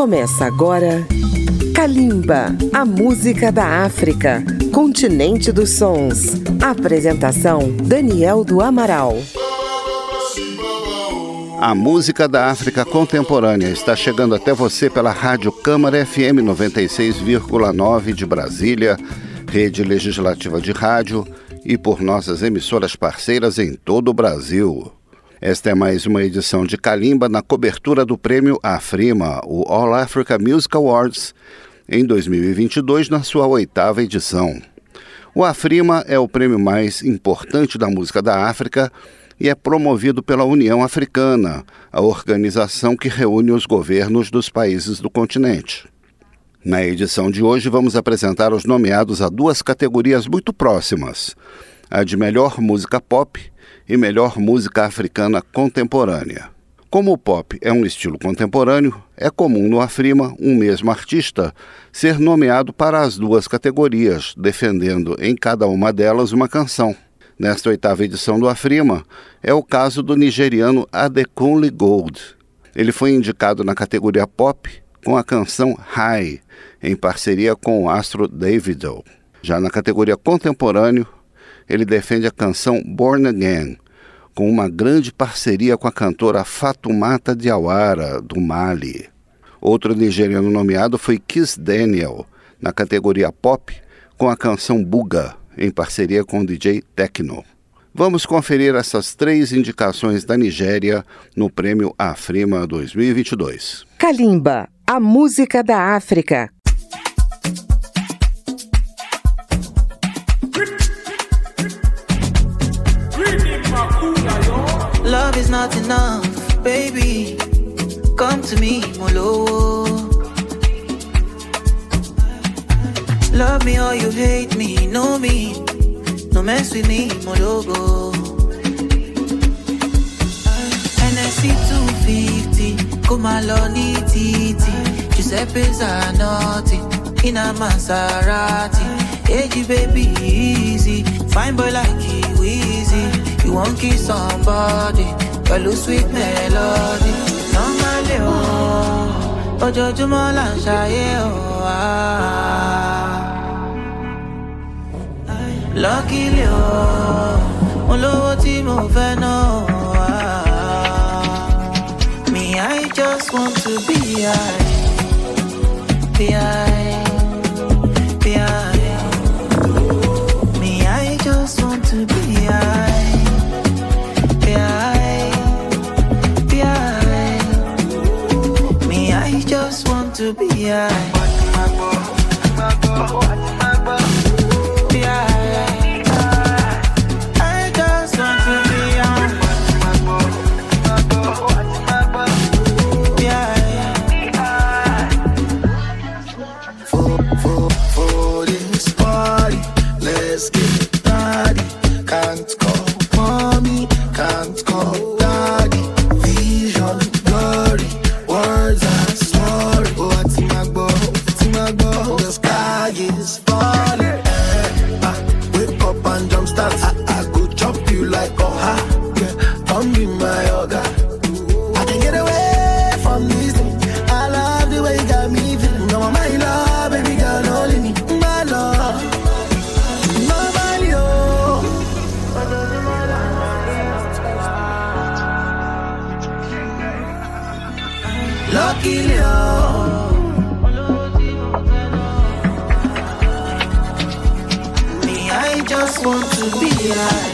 Começa agora Kalimba, a música da África, continente dos sons. Apresentação Daniel do Amaral. A música da África contemporânea está chegando até você pela Rádio Câmara FM 96,9 de Brasília, rede legislativa de rádio e por nossas emissoras parceiras em todo o Brasil. Esta é mais uma edição de Kalimba na cobertura do prêmio Afrima, o All Africa Music Awards, em 2022, na sua oitava edição. O Afrima é o prêmio mais importante da música da África e é promovido pela União Africana, a organização que reúne os governos dos países do continente. Na edição de hoje, vamos apresentar os nomeados a duas categorias muito próximas: a de melhor música pop e melhor música africana contemporânea. Como o pop é um estilo contemporâneo, é comum no Afrima um mesmo artista ser nomeado para as duas categorias, defendendo em cada uma delas uma canção. Nesta oitava edição do Afrima, é o caso do nigeriano Adekunle Gold. Ele foi indicado na categoria pop com a canção High, em parceria com o astro Davido. Já na categoria contemporâneo, ele defende a canção Born Again, com uma grande parceria com a cantora Fatumata Diawara, do Mali. Outro nigeriano nomeado foi Kiss Daniel, na categoria pop, com a canção Buga, em parceria com o DJ Tecno. Vamos conferir essas três indicações da Nigéria no Prêmio Afrima 2022. Kalimba, a música da África, to me, Molo. Love me or you hate me, know me. No mess with me, Mologo. NSC 250, come along, TT. Giuseppe Zanotti, in a Maserati. Hey, baby, easy. Fine boy like you, easy. You want kiss somebody, pẹ̀lú sweet melody. Normally, oh, ojoojúmọ́ là ń ṣayé, ah. Luckily, oh, mo lówó tí mo fẹ́ náà, ah. Me, I just want to be high, be high, to morning. Eh, ah, wake up and jumpstart. I, I go chop you like a high. yeah.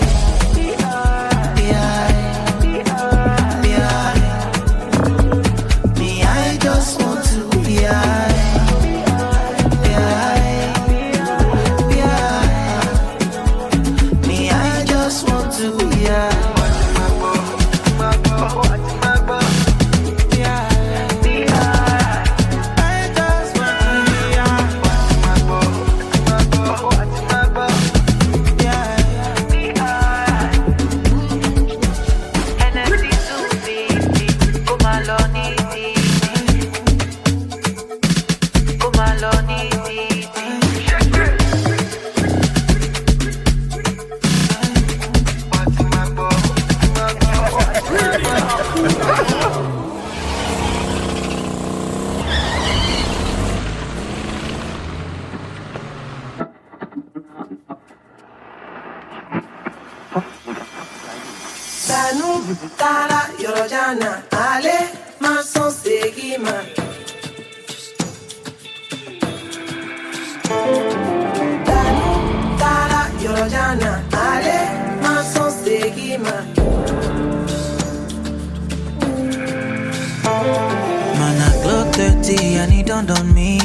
30 and it dawned on me.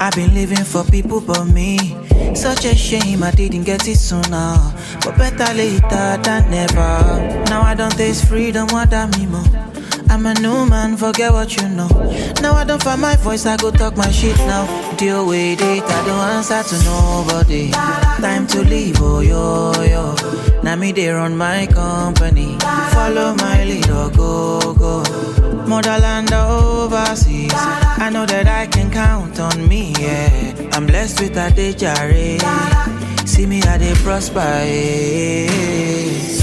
I've been living for people but me. Such a shame I didn't get it sooner. But better later than never. Now I don't taste freedom, what I mean more. I'm a new man, forget what you know. Now I don't find my voice, I go talk my shit now. Deal with it, I don't answer to nobody. Time to leave, oh yo yo. Now me they run my company. Follow my or go go. Motherland overseas. I know that I can count on me, yeah. I'm blessed with a day jare. See me how they prosper. Yeah.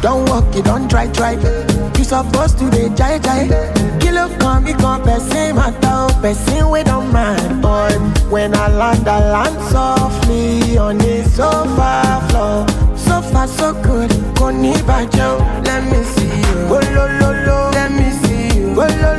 Don't walk, you don't try, try. You supposed to be jai jai. Kilo come, me come, person matter, oh, person we don't mind. When I land, I land softly on the sofa floor. So far, so good. Bajo, oh, let me see you. Oh, lo, lo, lo. Let me see you. Oh,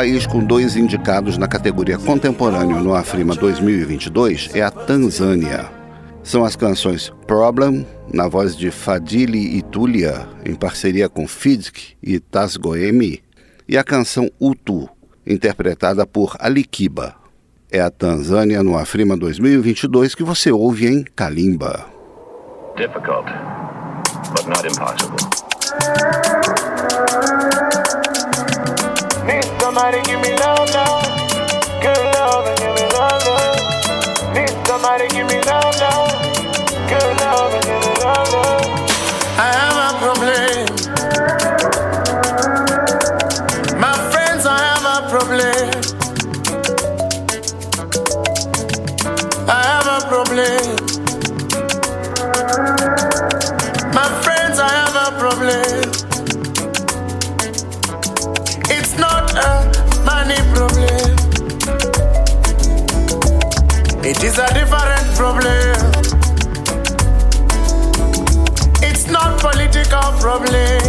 país com dois indicados na categoria contemporâneo no Afrima 2022 é a Tanzânia. São as canções Problem, na voz de Fadili e Tulia, em parceria com Fidk e Tasgoemi, e a canção Utu, interpretada por Alikiba. É a Tanzânia no Afrima 2022 que você ouve em Kalimba. Difficult, but not impossible. somebody give me love now. Good love and give me love now. Need somebody give me love now. Good love and give me love now. I have a problem. My friends, I have a problem. I have a problem. My friends, I have a problem. Money problem. It is a different problem. It's not political problem.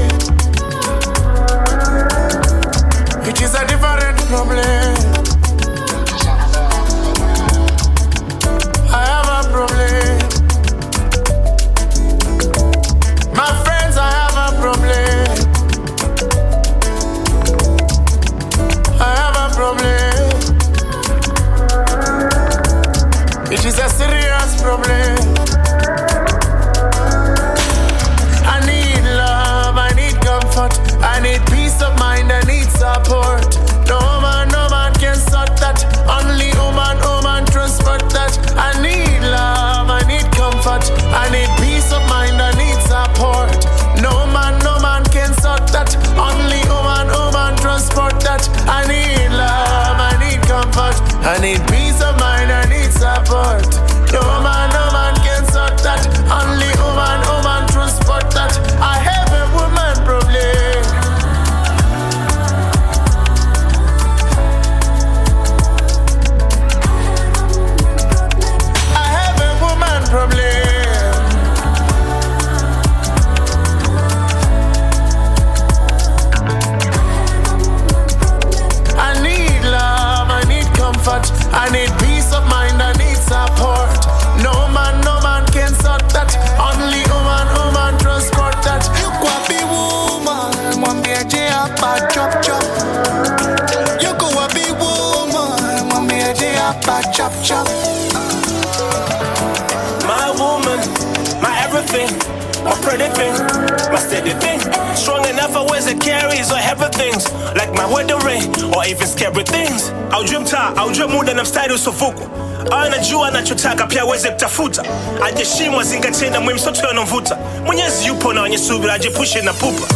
Enough for ways it carries or heavy things, like my wedding ring or even scary things. I'll dream ta, Aujue mtaa, aujue muda na mstari usovuku anajua anachotaka pia aweze kutafuta ajeshimwa zingatie na muhimu sote yanamvuta mwenyezi yupo na wenye subira ajepushe na pupa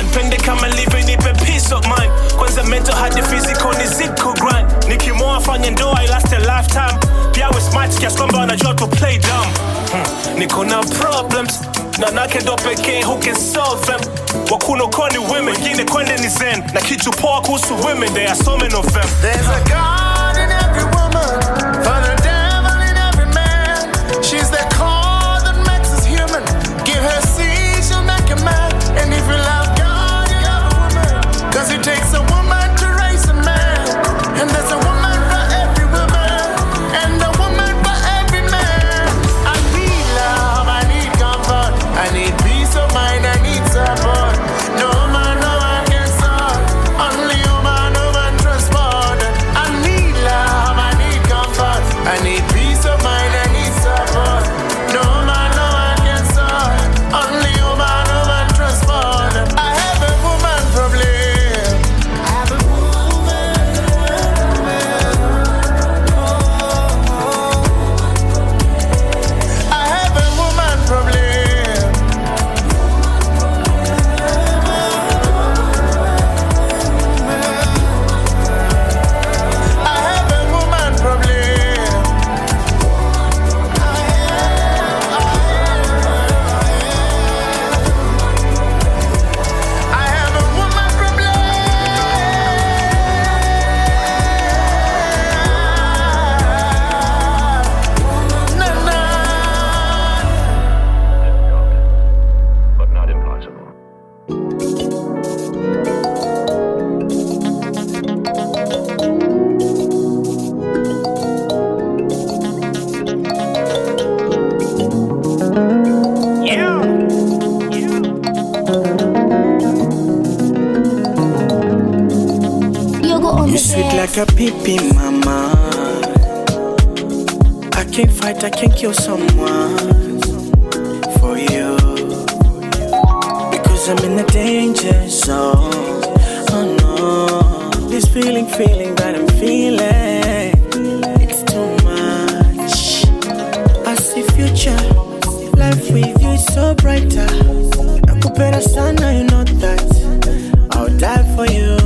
anpende kama live nipe peace of mind. Kwanza mental hadi physical ni ziko grind. Nikimoa afanye ndoa ilast a lifetime. Pia we smart kiasi kwamba wanajua to play dumb. Hmm. niko na problems na nake ndo pekee who can solve them. Wakunokoni women wengine kwende ni zen. Na kitu poa kuhusu women they are so many of them. There's a God a baby mama. I can't fight, I can't kill someone for you. Because I'm in a danger zone. Oh no, this feeling, feeling that I'm feeling. It's too much. I see future, life with you is so brighter. I could better sana, you know that. I'll die for you.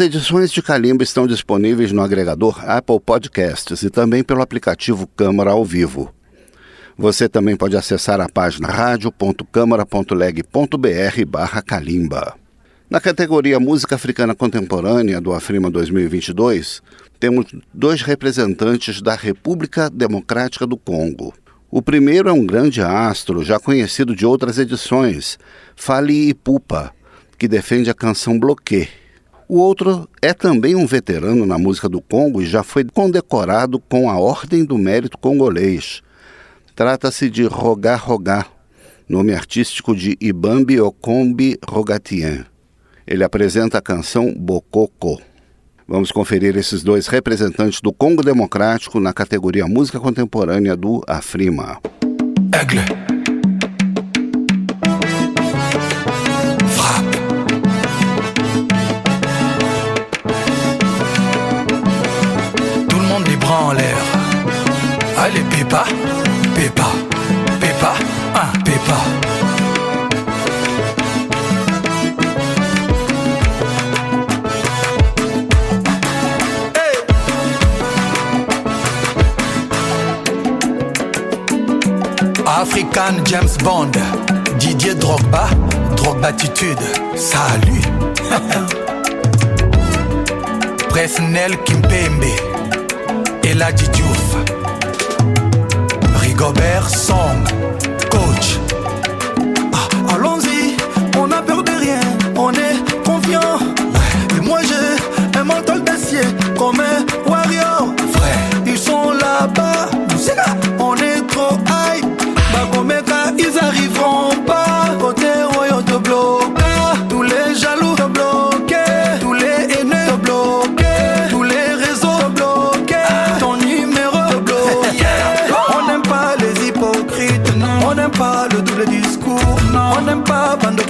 As edições de Calimba estão disponíveis no agregador Apple Podcasts e também pelo aplicativo Câmara ao Vivo. Você também pode acessar a página radio.câmara.leg.br barra Calimba. Na categoria Música Africana Contemporânea do Afrima 2022, temos dois representantes da República Democrática do Congo. O primeiro é um grande astro, já conhecido de outras edições, Fali Ipupa, que defende a canção Bloquê. O outro é também um veterano na música do Congo e já foi condecorado com a Ordem do Mérito Congolês. Trata-se de Rogar Rogar, nome artístico de Ibambi Okombi Rogatien. Ele apresenta a canção Bokoko. Vamos conferir esses dois representantes do Congo Democrático na categoria Música Contemporânea do Afrima. Aigle. Pépa, Pépa, Pépa, un Pépa. African James Bond, Didier Drogba, Drogbatitude, salut. Presnel Kimpembe, Eladji Diouf, Gobert Song.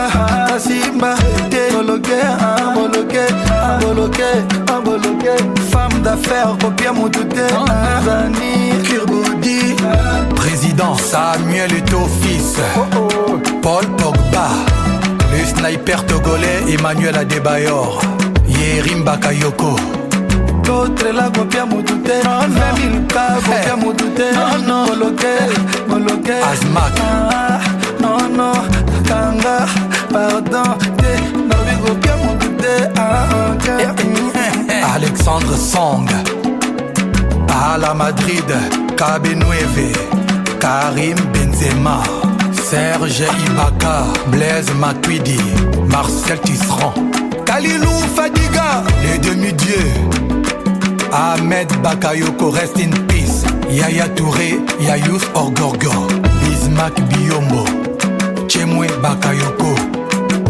Africa Tasima Moloke, Moloke, Moloke, Femme d'affaires, paupières mon douté Zani, Kirboudi Président Samuel est fils. Oh, oh. Paul Pogba. Le sniper togolais Emmanuel Adebayor. Yerim Bakayoko kotrela kopia motu te memilka kopia motu te moloke moloke asmak ah. nono kanga pardon. Ah. Alexandre Song. À la Madrid, Cabenueve, Karim Benzema, Serge Ibaka, Blaise Matuidi, Marcel Tisserand, Kalilou Fadiga, les demi-dieux, Ahmed Bakayoko, rest in peace, Yaya Touré, Yayous Orgorgo, Bismack Biombo, Chemwe Bakayoko.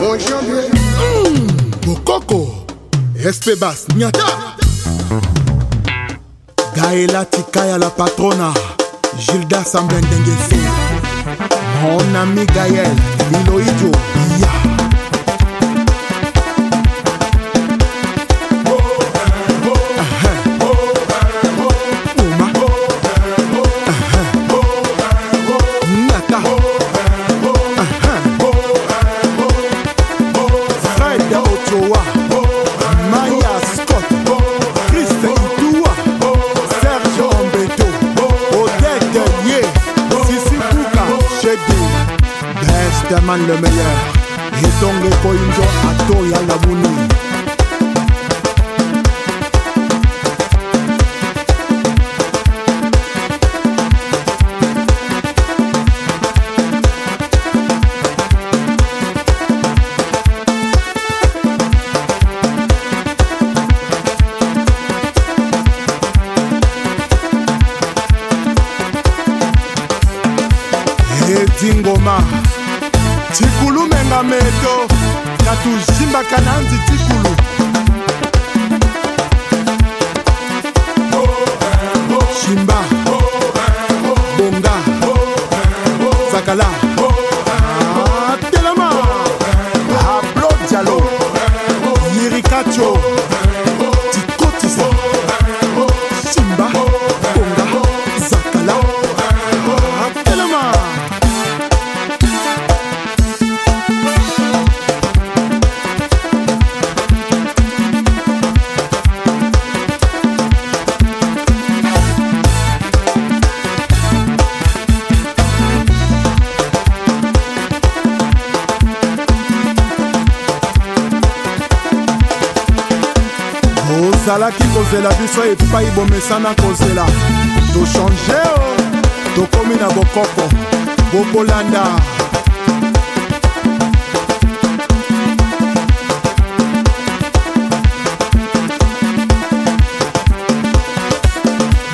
Mujambie bokoko espebas nyata gaela tikaya la patrona. Gilda sambendengese mon ami gael iloijo ya Nyata. Batman le meilleur. Yetongo à Ato Yalabuni. Epai bomesana kozela. Tochange o tokomi na bokoko. Bokolanda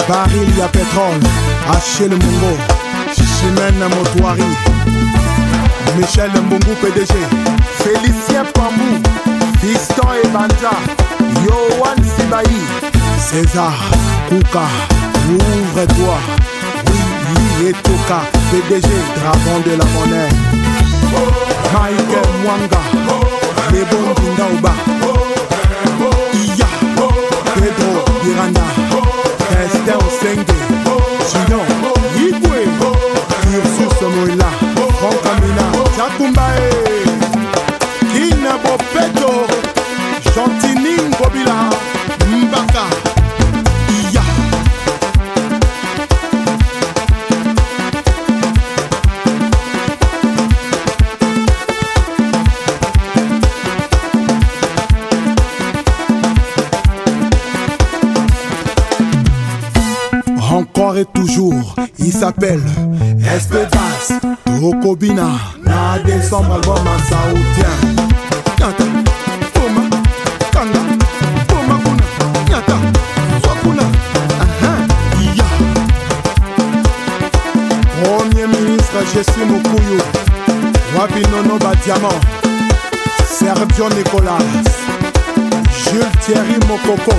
baril ya petrole achel mongo chimene motoari michel mbungu pdg félicien pambu fiston ebanja yoan sibai César, Kouka, ouvre-toi. Oui, et Toka, PDG, dragon de la monnaie. Michael Mwanga, les bons Kindaouba. Iya, Pedro Miranda, Esther Osenge, Junior, Yibwe, Ursus Moïla, Franck Amina, Jakumbae, Kinabo Pedro, Gentining Bobila. Il s'appelle Espedas Tokobina. Na décembre, album en saoudien. Nyata, Toma, Kanga, Toma Kuna, Nyata, Swakuna, Aha, Ya. Premier ministre Jessie Mukuyu, Wabi Nono Badiamant, Sergio Nicolas, Jules Thierry Mokoko,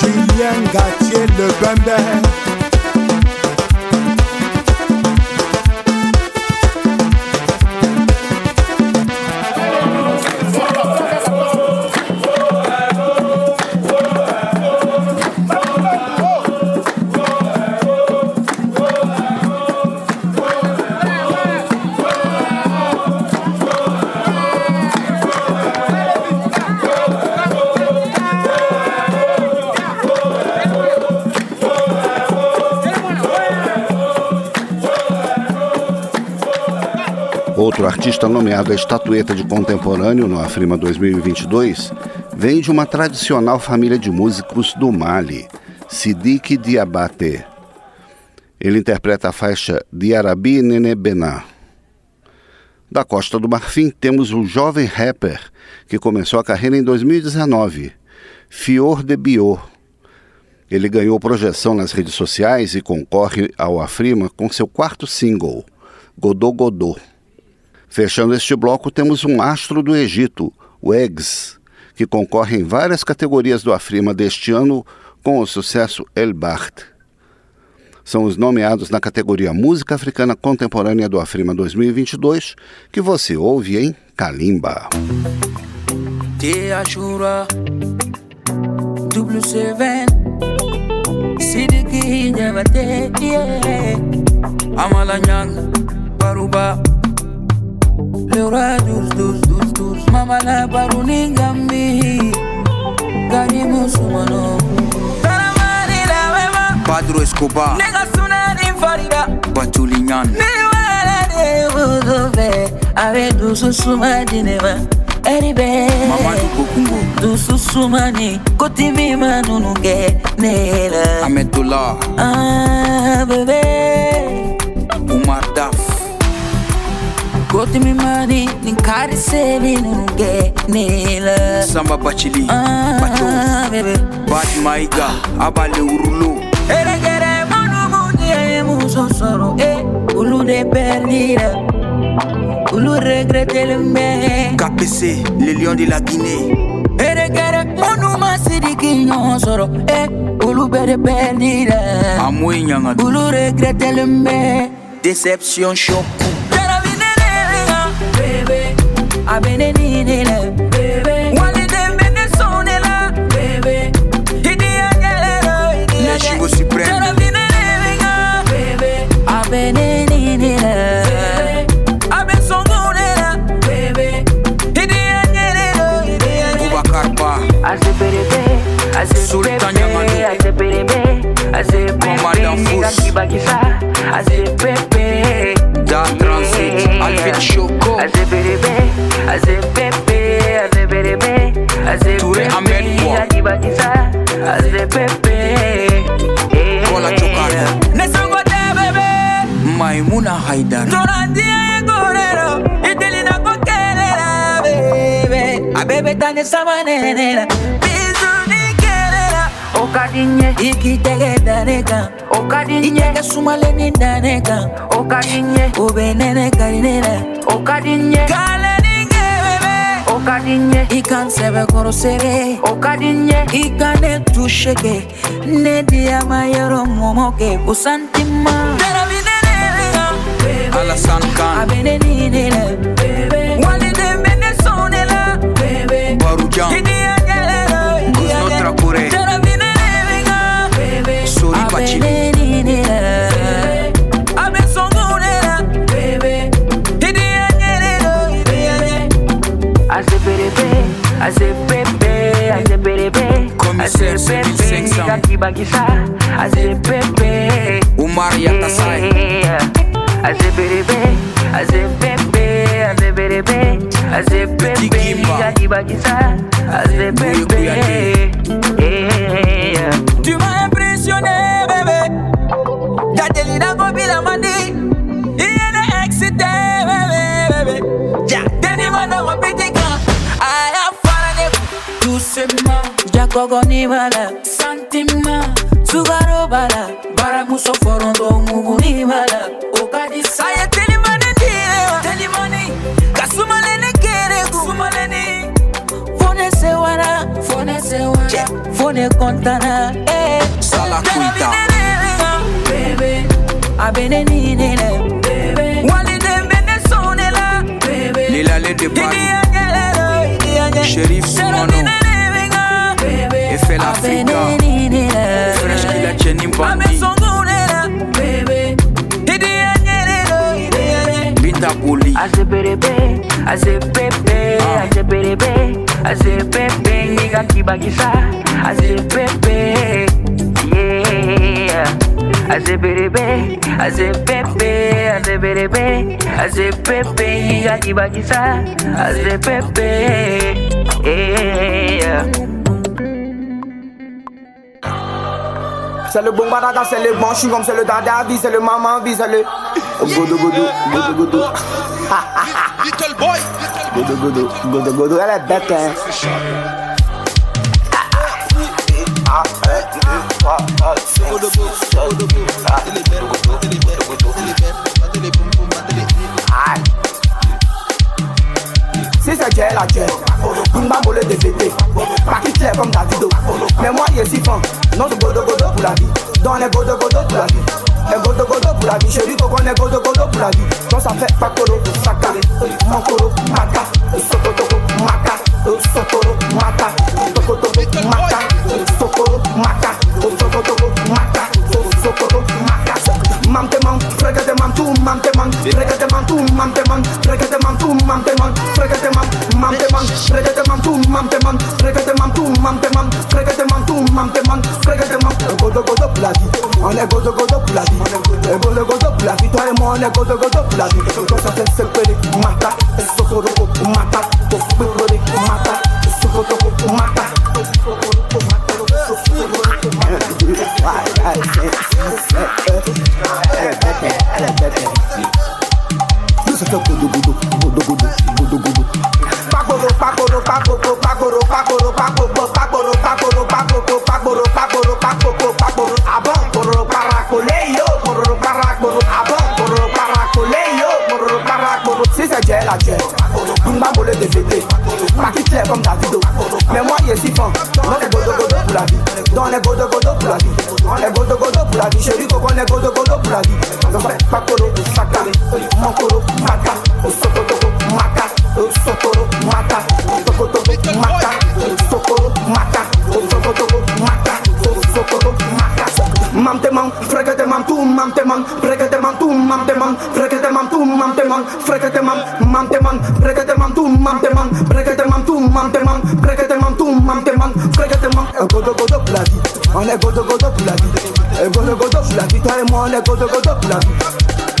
Julien Gatier Le Bembe. Outro artista nomeado à estatueta de contemporâneo no Afrima 2022 vem de uma tradicional família de músicos do Mali, Sidiki Diabate. Ele interpreta a faixa Diarabi Nene Bená. Da Costa do Marfim temos um jovem rapper que começou a carreira em 2019, Fior de Biot. Ele ganhou projeção nas redes sociais e concorre ao Afrima com seu quarto single, Godô Godô. Fechando este bloco, temos um astro do Egito, o Eggs, que concorre em várias categorias do Afrima deste ano com o sucesso El Bart. São os nomeados na categoria Música Africana Contemporânea do Afrima 2022, que você ouve em Kalimba. Te Sidiki. Amalanyang Baruba Leura dus dus dus dus Mama la baruningambi Karimu sumano Taramani la wema. Padro Escobar, Nega sunani farida Batulinyan, Niwala de wudufe Awe dusu sumadinema Eribe. Mamadou Bokungo, Dusu sumani Kotimi manununge Nela. Ahmedullah, Ah bebe. Umar Daf, Kotimi mani Ninkari sebi nununge Nela Samba Bachili, Ah Bacho, bebe Bad Maiga, Abale Urulo, Eregere monu munye muso soro eh Ulu de perdida. Ulu regrette le me KPC, les lions de la Guinée, Eregere monu masidi kinyo soro eh Ulu bere perdida. Amoué Nyangado, Ulu regrette le me Déception Choc, Abene ninele bebe Wali dembene sonela bebe Hidi agelero hidi Les Chigos Suprêmes, Jara vinenega bebe Abene ninele Abe songunela bebe Hidi agelero hidi agelero Boubacar Ba, Azeperebe, Sultan azeperebe, Yamado. azeperebe, azeperebe, Commandant Fous. Ngakibakisa, azepepe. Da Transit, Alvin Choco, Azeperebe, azepepe, azeperebe, azepepe, Touré Ahmed Bois. Ngakibakisa, azepepe. Eh, Kola eh, Chokano. Eh. Nesangote bebe, Maimouna Haidar, Torandia gorero, itelina kokelela bebe. Abebe tane samanela, bizuni kelela. okadinye. Ikitege dane kan okadinye. Itege sumaleni dane kan okadinye. Obenene karinena. Okadinye. Kaleninge bebe. Okadinye. Ikan sebe korosere. Okadinye. Ikane tusheke. Ne diyama yoro momoke. Usantima. Alasan kan Abenenine. Azepepe, yeah. C'est le bon barada, c'est le bon chewing-gum, c'est le dada vie, c'est le maman vie, c'est le. Godo godo, godo godo. Little boy. Godo godo, godo godo, elle est bête hein. Dieu la de bébé, pas qui clair comme Davido. Mais moi, il est si fin, notre godo godo pour la vie. Dans les godo godo pour la vie. Un godo godo pour la vie, chérie, qu'on connaît godo godo pour la vie. Donc ça fait pas coro, saka, mankoro, maka, sokotoko, maka, sokoro, maka, sokotoko, maka, sokoro, maka, sokotoko, maka, sokoro, maka. Mam te man, frega te man, tu mam te man, frega te man, tu mam te man, frega te man, tu mam te man, frega te man, frégate man, tú mam te man, frégate man, tú mam te man, frégate man, tú mam te man, frégate man. Godo godo plati, on godo godo plati, godo godo plati, toi et moi on godo godo plati. Toi ça c'est sepere, mata, socorro, mata, socorro, mata, socorro, mata. Isso é o gudu gudu, gudu gudu, gudu gudu. Jay. Bimba bolé de fêter. Ma qui claire comme Davido. Mais moi, il est si fort. On est godo godo pour la vie. On est godo godo pour la vie. On est godo godo pour la vie. Chérie, coco, on est godo godo pour la vie. Donc, pas coro, saka. Mon coro, maka. Au sototoko, maka. Au sotoro, maka. Au tokotoko, maka. Frega te man, tu mam te man, frega te man, tu mam te man, frega te man, tu mam te man, frega te man, mam te man, frega te man, tu mam te man, frega te man, tu mam te man, frega te man, tu mam te man, frega te man. Un eh, godo godo pour la vie, on est godo godo la vie, un godo godo la vie, toi et moi on est godo godo la vie.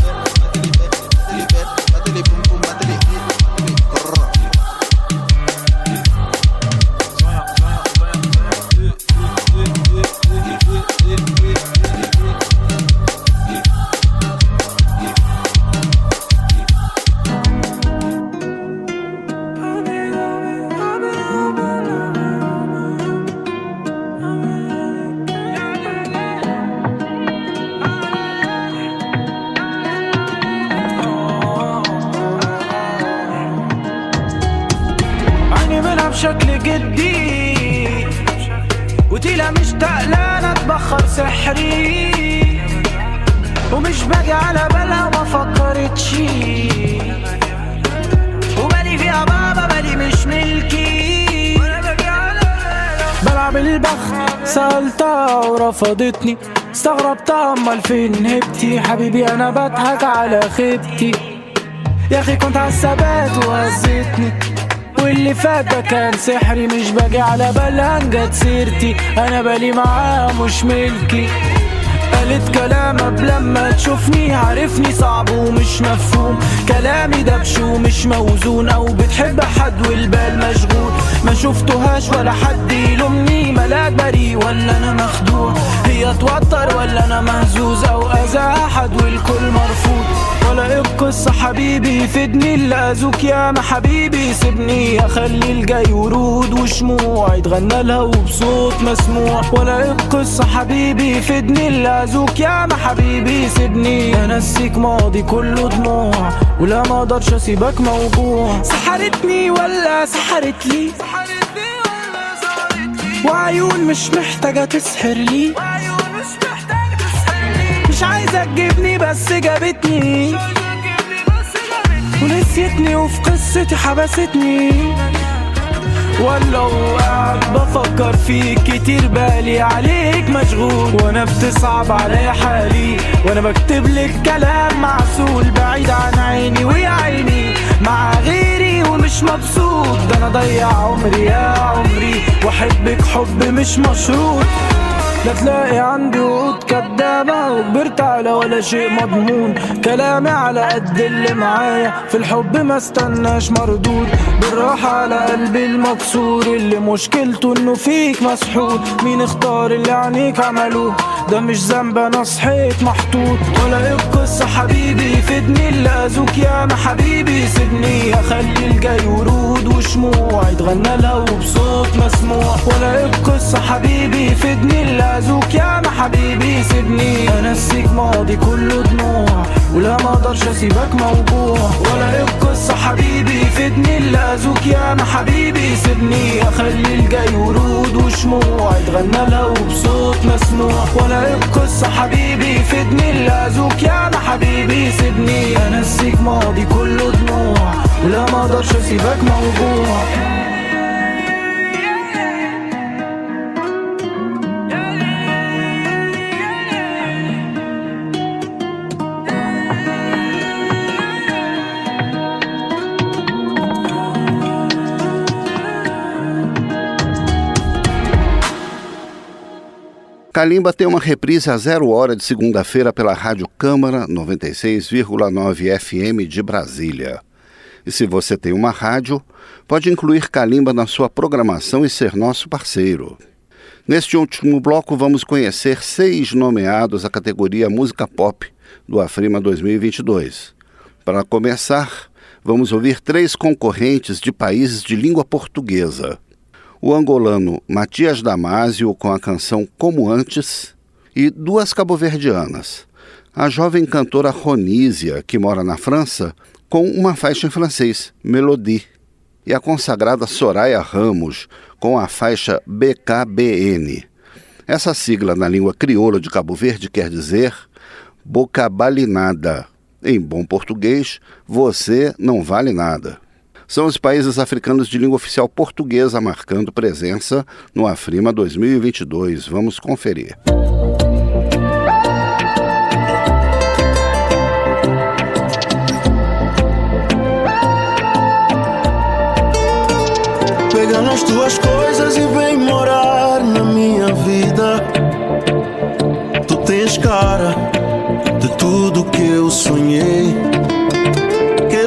سألتها ورفضتني. استغربتها امال فين هبتي. حبيبي أنا بضحك على خيبتي. يا أخي كنت عالثبات وهزتني واللي فات ده كان سحري. مش باجي على بالها جت سيرتي. أنا بالي معاها مش ملكي. قالت كلام قبل لما تشوفني عارفني صعب ومش مفهوم. كلامي دبش ومش موزون أو بتحب حد والبال مشغول. ما شفتهاش ولا حد يلومني ملاك بريء ولا أنا مخدوع هي توتر ولا أنا مهزوز أو أذى أحد والكل مرفوض. ولا إيه القصة حبيبي فدني اللي أذوك يا ما حبيبي. سيبني أخلي الجاي ورود وشموع يتغنى لها وبصوت مسموع. ولا إيه القصة حبيبي فدني اللي اذوك يا ما حبيبي سيبني. انسيك ماضي كله دموع ولا ما أقدرش أسيبك موجوع. سحرتني ولا سحرت لي؟ وعيون مش محتاجة تسحر لي. مش عايزة تجيبني بس جابتني. ونسيتني وفي قصتي حبستني. ولا وقعد بفكر فيك كتير بالي عليك مشغول. وأنا بتصعب عليا حالي. وأنا بكتب لك كلام معسول. بعيد عن عيني ويا عيني مع غيري ومش مبسوط. ده أنا ضيع عمري يا عمري. وأحبك حب مش مشروط. لا تلاقي عندي وعود كدابة وكبرت على ولا شيء مضمون. كلامي على قد اللي معايا. في الحب ما استناش مردود. بالراحة على قلبي المكسور. اللي مشكلته إنه فيك مسحور مين اختار اللي عينيك عملوه؟ ده مش ذنب أنا صحيت محطوط. ولا إيه القصة حبيبي فدني اللي اذوك يا ما حبيبي سيبني أخلي الجاي ورود وشموع. يتغنى لها وبصوت مسموع. ولا إيه القصة حبيبي فدني اللي اذوك يا ما حبيبي سيبني. انسيك ماضي كله دموع ولا ما أقدرش أسيبك موجوع. ولا إيه القصة حبيبي فدني. اللي اذوك يا ما حبيبي سيبني. أخلي الجاي ورود وشموع يتغنى لها وبصوت مسموع. ولا إيه القصة حبيبي فدني. اللي اذوك يا ما حبيبي سيبني. انسيك ماضي كله دموع ولا ما أقدرش أسيبك موجوع. Calimba tem uma reprise a zero hora de segunda-feira pela Rádio Câmara 96,9 FM de Brasília. E se você tem uma rádio, pode incluir Calimba na sua programação e ser nosso parceiro. Neste último bloco, vamos conhecer seis nomeados à categoria Música Pop do Afrima 2022. Para começar, vamos ouvir três concorrentes de países de língua portuguesa o angolano Matias Damasio com a canção Como Antes e duas cabo-verdianas, a jovem cantora Ronísia, que mora na França, com uma faixa em francês, Melodie, e a consagrada Soraya Ramos com a faixa BKBN. Essa sigla na língua crioula de Cabo Verde quer dizer boca balinada. Em bom português, você não vale nada são os países africanos de língua oficial portuguesa marcando presença no Afrima 2022. Vamos conferir. Pega nas tuas coisas e vem morar na minha vida. Tu tens cara de tudo que eu sonhei.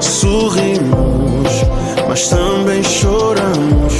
Sorrimos mas também choramos.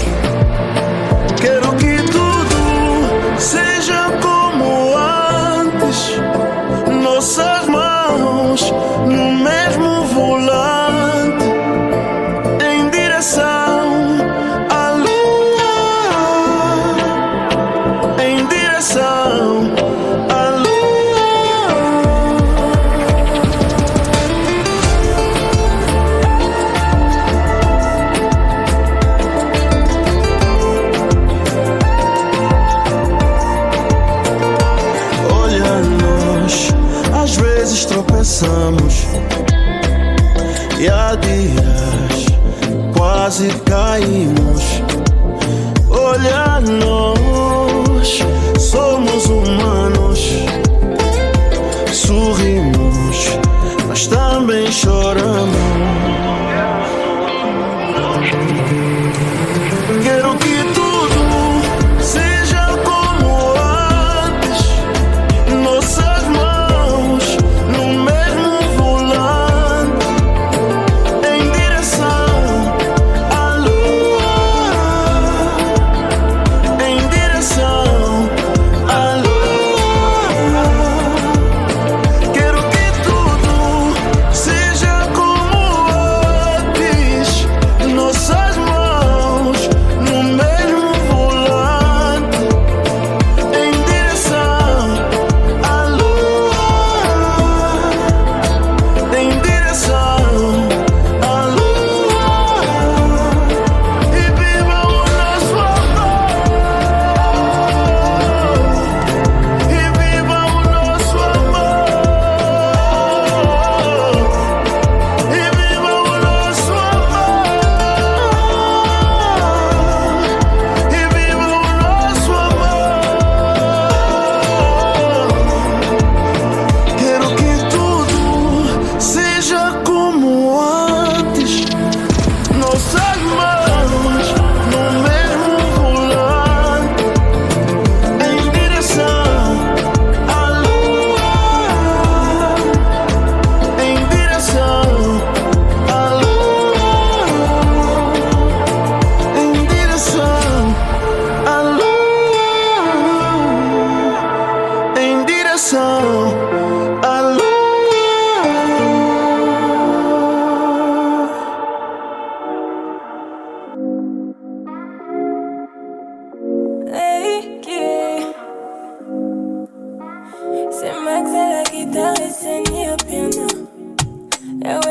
Quase caímos.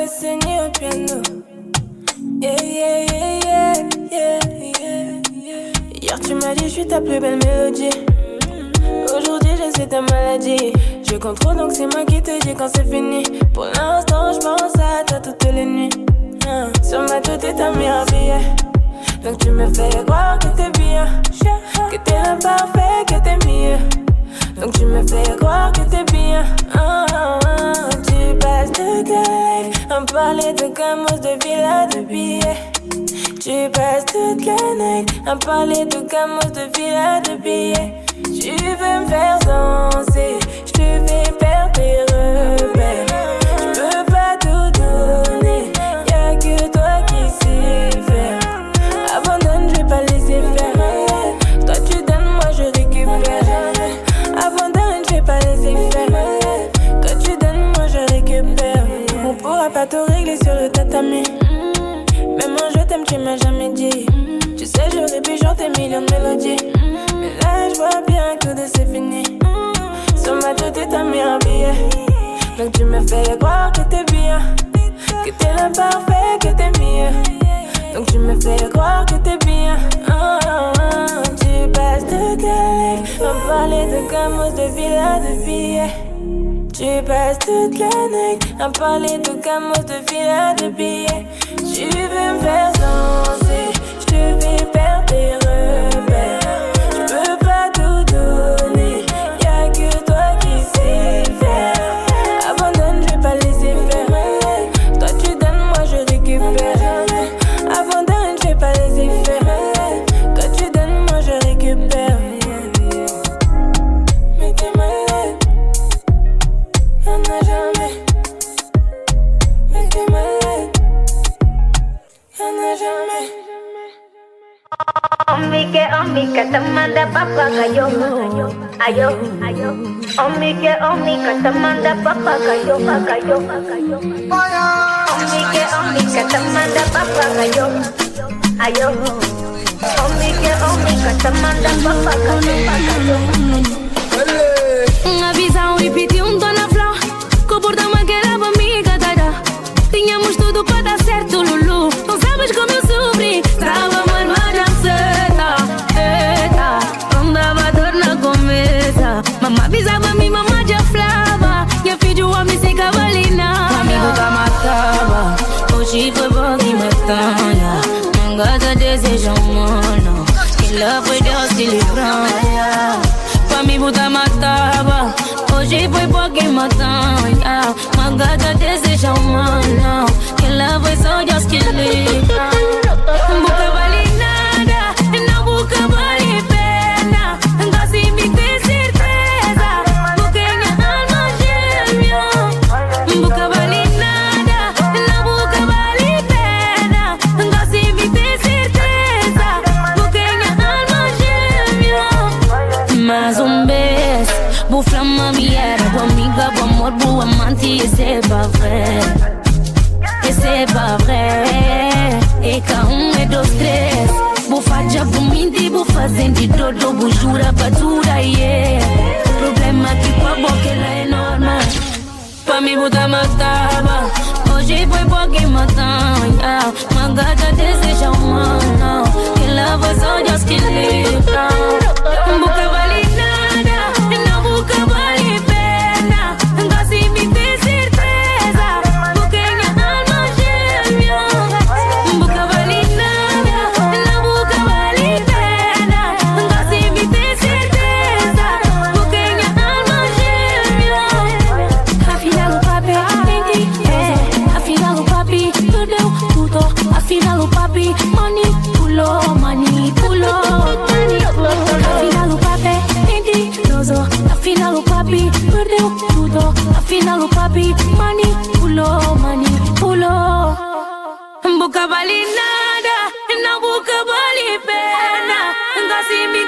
Seigneur au piano. Yeah, yeah, yeah, yeah, yeah, yeah. Hier, tu m'as dit, je suis ta plus belle mélodie. Aujourd'hui, je sais ta maladie. Je contrôle, donc c'est moi qui te dis quand c'est fini. Pour l'instant, je pense à toi toutes les nuits. Hein. Sur ma tête, t'es ta meilleure billet. Donc tu me fais croire que t'es bien, que t'es l'imparfait, que t'es mieux. Donc tu me fais croire que t'es bien. Ah. Tu passes toute la life à parler de gamos, de villas, de billets. Tu passes toute la night à parler de gamos, de villas, de billets. Tu veux me faire danser, je te fais perdre tu m'as jamais dit. Tu sais, j'aurais pu chanter millions de mélodies. Mais là, je vois bien que de c'est fini. Sur ma tête, t'es ta meilleure billet. Donc tu me fais croire que t'es bien. Que t'es l'imparfait, que t'es mieux. Donc tu me fais croire que t'es bien. Ah. Tu passes life à me parler de gamos, de villas, de billets. Tu passes toute la nuit à parler de gamos, de villas, de billets. Tu veux me faire danser, je te fais perdre tes repères. Ayo, ayo. Omike, omika, tamanda papa kayo, kayo, kayo. Omike, omika, tamanda papa kayo, ayo. Omike, omika, tamanda papa kayo, kayo. Uma visão e pedi um dona flor Comporta-me love with your silly brown. Pa' mi puta mataba, hoy voy pa' que matan. Yeah. My God, love. Vrai. E cá um é dois, três. Mim, vou fazendo todo, pra dura, yeah. Problema que com a boca ela é normal. Pra mim, vou dar matava. Hoje foi por quem matando, yeah. Uma gata deseja humana. Que lava só Deus que livra.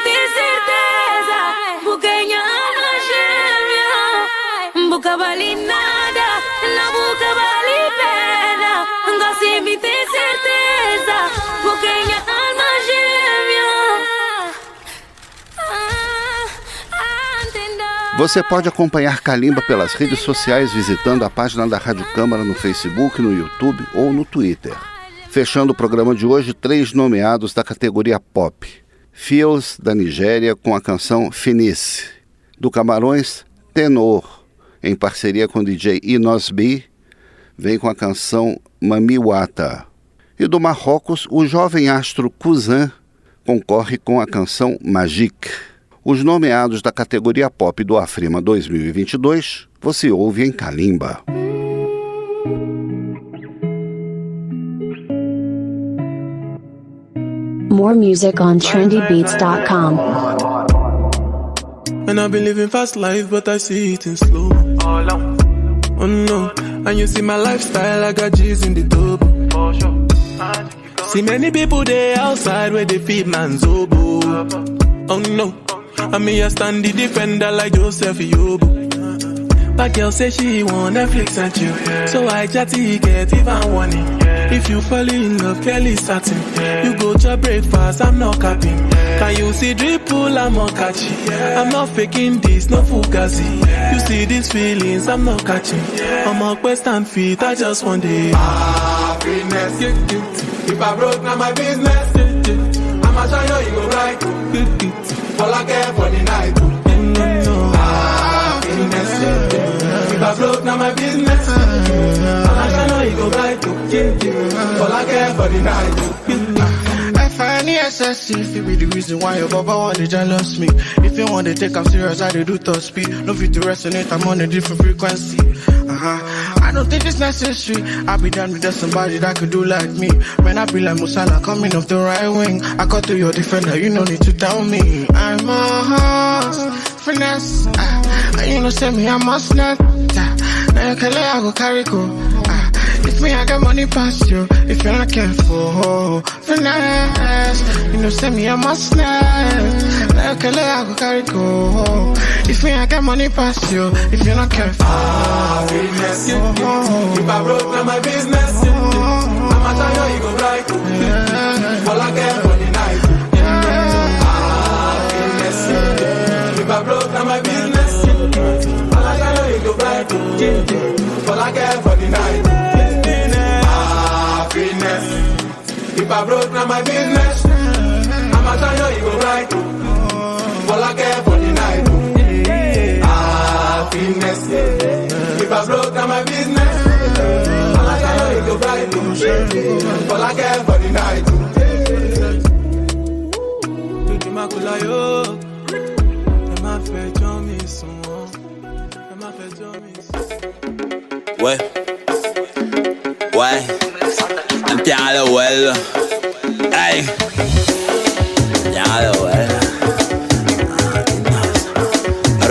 Tem certeza, minha alma gêmea. Boca vale nada, não boca vale pena. Assim me tem certeza, minha alma gêmea. Você pode acompanhar Kalimba pelas redes sociais visitando a página da Rádio Câmara no Facebook, no YouTube ou no Twitter. Fechando o programa de hoje, três nomeados da categoria Pop. Fios, da Nigéria, com a canção Finice. Do Camarões, Tenor, em parceria com o DJ Inosbi, vem com a canção Mamiwata. E do Marrocos, o jovem astro Kuzan concorre com a canção Magique. Os nomeados da categoria Pop do Afrima 2022 você ouve em Kalimba. More music on trendybeats.com. And I've been living fast life, but I see it in slow. Oh no, and you see my lifestyle, I got G's in the double. See many people there outside where they feed man's oboe. Oh no, and me I stand the defender like Joseph Yobo. But girl say she want Netflix and chill, so I chatty get even warning. If you fall in love, Kelly satin. You go to breakfast, I'm not capping. Can you see dripple, I'm not catchy. I'm not faking this, no fugazi. You see these feelings, I'm not catching. I'm a and feet, I just want it. Happiness. If I broke, now my business. I'ma you, you go right. All I care for the night. Happiness. If I broke, now my business. I'ma show you, you go. All I care for the night. F-I-N-E-S-S-E, if it be the reason why your baba want to jealous me. If you want to take I'm serious, I do top speed. No fit to resonate, I'm on a different frequency. Uh-huh. I don't think it's necessary. I be done with just somebody that could do like me. When I be like Musala coming off the right wing, I cut to your defender, you no need to tell me. I'm a horse, finesse. Uh, you know, say me, I must not. Uh, now you can let I go carry go. If me, I got money past you. If you're not careful, finesse. You know, say me, I must you can let I go carry go. If me, I got money past you. If you're not careful. Ah, Happiness. If I broke, now my business. I'ma show you, you go right. All I care for the night. Happiness. Ah, if I broke, now my business. I'ma show you, you go right. All I care for the night. I broke, now my business. I'ma tell you, you go right. Fall I care for the night. Ah, fitness, yeah. If I broke, now my business. I'ma tell you, you go right. Fall I care for the night. Tutu makulayo, ẹ má fẹ́ jọ́ mi sùn wọ́n, fẹ́ jọ́ mi sùn. Wẹ́, wẹ́. Antes a lo vuelo. Tiens le well.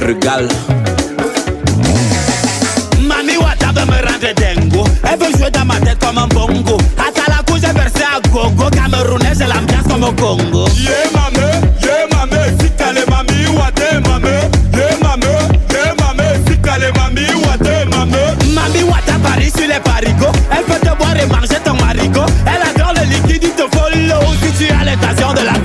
Regal. Mami Wata me rendre dingo. Elle veut jouer dans ma tête comme un bongo. À la couche, j'ai versé à gogo. Camerounaise, elle ambiance comme au Congo. Yeah, mame, yeah, mame, si t'as les mami, wate, mame? Yeah, mame, yeah, mame, si t'as les mami, wate, mame? Mami Wata Paris sur les parigots. Elle peut te boire et manger ton tu as l'intention de la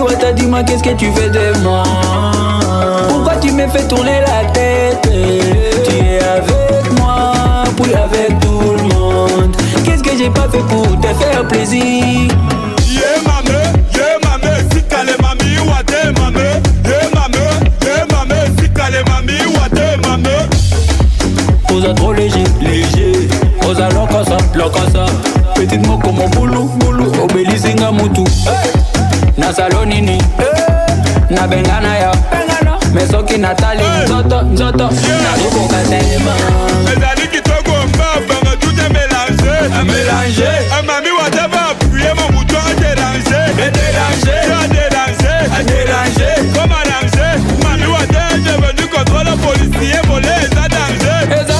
Mami Wata, dis-moi qu'est-ce que tu fais de moi? Pourquoi tu me fais tourner la tête? Tu es avec moi, puis avec tout le monde. Qu'est-ce que j'ai pas fait pour te faire plaisir? Yeah, mame, yeah, mame, si t'as les mami, wate, mame. Yeah, mame, yeah, mame, si t'as les mami, wate, mame. Osa trop léger, léger. Osa lokasa, lokasa Petite moko mon boulou, boulou. Obelisinga mutu Na nasalo nini nabengana eh. yo. Mesoki natali eh. nzoto nzoto. Nalukoka telema ezali kitoko mbabanga tute mélange ah, mélange amami wataba apuye mo mutu aderange aderange aderange aderange comme arrange mami wate devenu contrôle policier volé eza danger.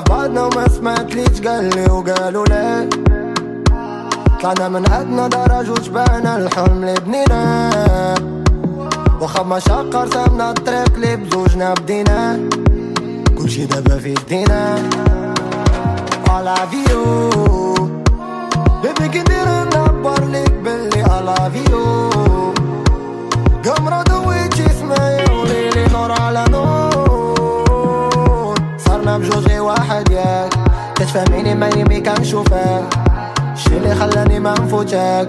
في بعضنا وما سمعتليش قال لي وقالوا لا طلعنا من عدنا درج وشبعنا الحلم اللي بنيناه وخا مشقة رسمنا الطريق اللي بزوجنا بدينا كلشي دابا في يدينا فيو بيبي كي ندير نعبر ليك على فيو قمرة دويت اسمعي وليلي نور على نور واحد ياك تتفهميني ماني مي كنشوفك شي اللي خلاني ما نفوتك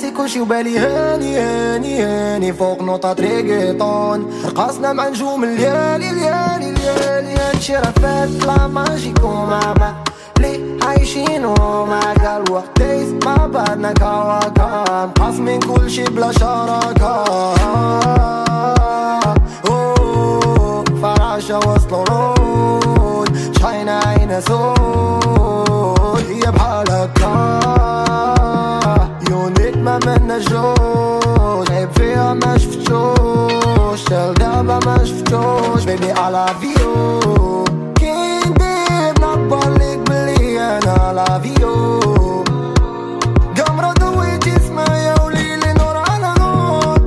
ناسي كلشي وبالي هاني هاني هاني فوق نوطة ريغيتون رقصنا مع نجوم الليالي الليالي الليالي. هادشي راه فات لا ماجيك وماما لي عايشين وما قال وقت. دايز مع بعضنا كواكا مقاسمين كلشي بلا شراكة. فراشة وسط الورود شاينة عينها سود. هي بحال هكا. ما منا منجوش عيب فيها ما شفتوش تال دابا ما شفتوش بيبي I love you كي ندير نكبر ليك بلي أنا I love you قمرة دويتي سمايا وليلي نور على نور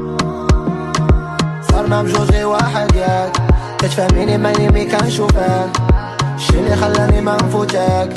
صرنا بجوج واحد ياك كتفهميني ماني مي كنشوفك الشي اللي خلاني ما نفوتك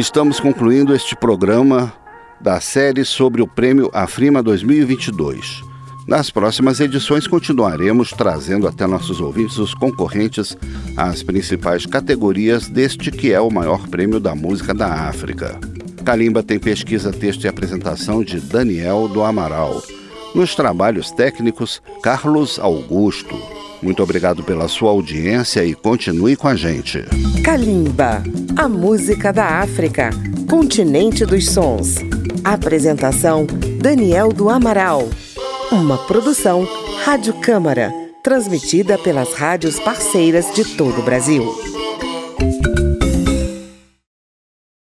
Estamos concluindo este programa da série sobre o Prêmio Afrima 2022. Nas próximas edições continuaremos trazendo até nossos ouvintes os concorrentes às principais categorias deste que é o maior prêmio da música da África. Kalimba tem pesquisa, texto e apresentação de Daniel do Amaral. Nos trabalhos técnicos, Carlos Augusto. Muito obrigado pela sua audiência e continue com a gente. Kalimba, a música da África, continente dos sons. Apresentação: Daniel do Amaral. Uma produção Rádio Câmara, transmitida pelas rádios parceiras de todo o Brasil.